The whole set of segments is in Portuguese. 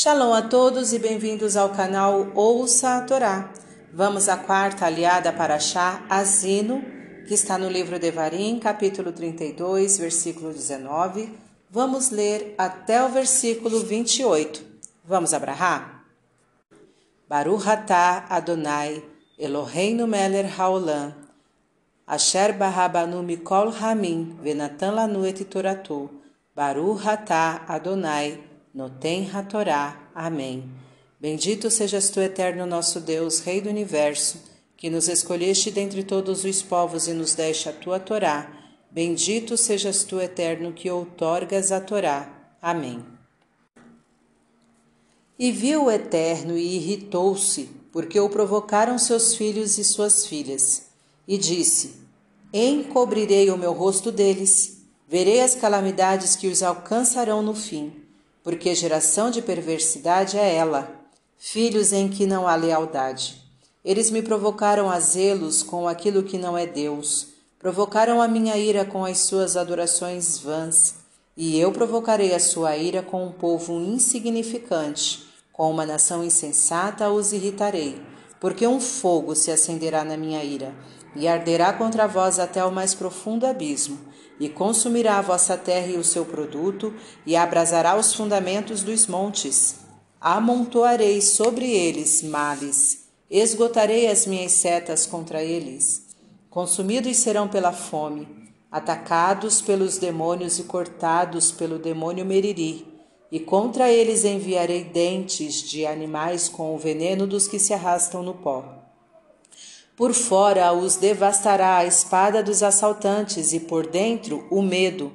Shalom a todos e bem-vindos ao canal Ouça a Torá. Vamos à quarta aliada para Chá Azino, que está no livro de Varim, capítulo 32, versículo 19. Vamos ler até o versículo 28. Vamos abrahar? Baruch atah Adonai, Eloheinu meler haolam, Asher barabanu mikol hamim, venatan lanu et toratu, Baruch atah Adonai, Noten Hatorá. Amém. Bendito sejas tu, eterno nosso Deus, Rei do universo, que nos escolheste dentre todos os povos e nos deste a tua Torá. Bendito sejas tu, eterno, que outorgas a Torá. Amém. E viu o Eterno e irritou-se, porque o provocaram seus filhos e suas filhas. E disse: Encobrirei o meu rosto deles, verei as calamidades que os alcançarão no fim porque geração de perversidade é ela, filhos em que não há lealdade. Eles me provocaram a zelos com aquilo que não é Deus, provocaram a minha ira com as suas adorações vãs, e eu provocarei a sua ira com um povo insignificante, com uma nação insensata os irritarei, porque um fogo se acenderá na minha ira, e arderá contra vós até o mais profundo abismo e consumirá a vossa terra e o seu produto, e abrasará os fundamentos dos montes. Amontoarei sobre eles males, esgotarei as minhas setas contra eles. Consumidos serão pela fome, atacados pelos demônios e cortados pelo demônio Meriri. E contra eles enviarei dentes de animais com o veneno dos que se arrastam no pó. Por fora os devastará a espada dos assaltantes e por dentro o medo,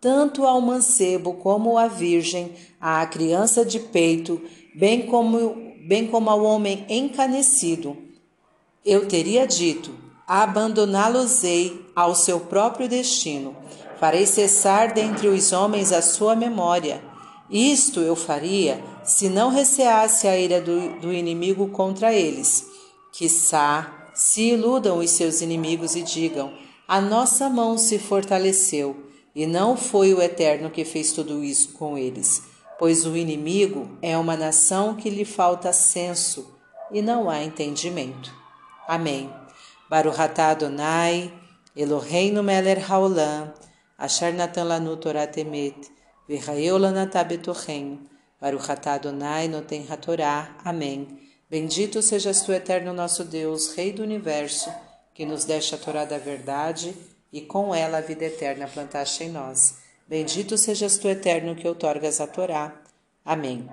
tanto ao mancebo como à virgem, à criança de peito, bem como, bem como ao homem encanecido. Eu teria dito: abandoná-los-ei ao seu próprio destino. Farei cessar dentre os homens a sua memória. Isto eu faria se não receasse a ira do, do inimigo contra eles. Quiçá se iludam os seus inimigos e digam: A nossa mão se fortaleceu, e não foi o Eterno que fez tudo isso com eles, pois o inimigo é uma nação que lhe falta senso e não há entendimento. Amém. Baruch atah Adonai, Eloheinu melech haolam, asher natan lanu Torah Amém. Bendito sejas tu, eterno nosso Deus, Rei do universo, que nos deste a Torá da verdade e com ela a vida eterna plantaste em nós. Bendito sejas tu, eterno, que outorgas a Torá. Amém.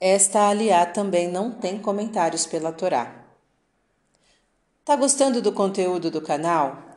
Esta aliá também não tem comentários pela Torá. Tá gostando do conteúdo do canal?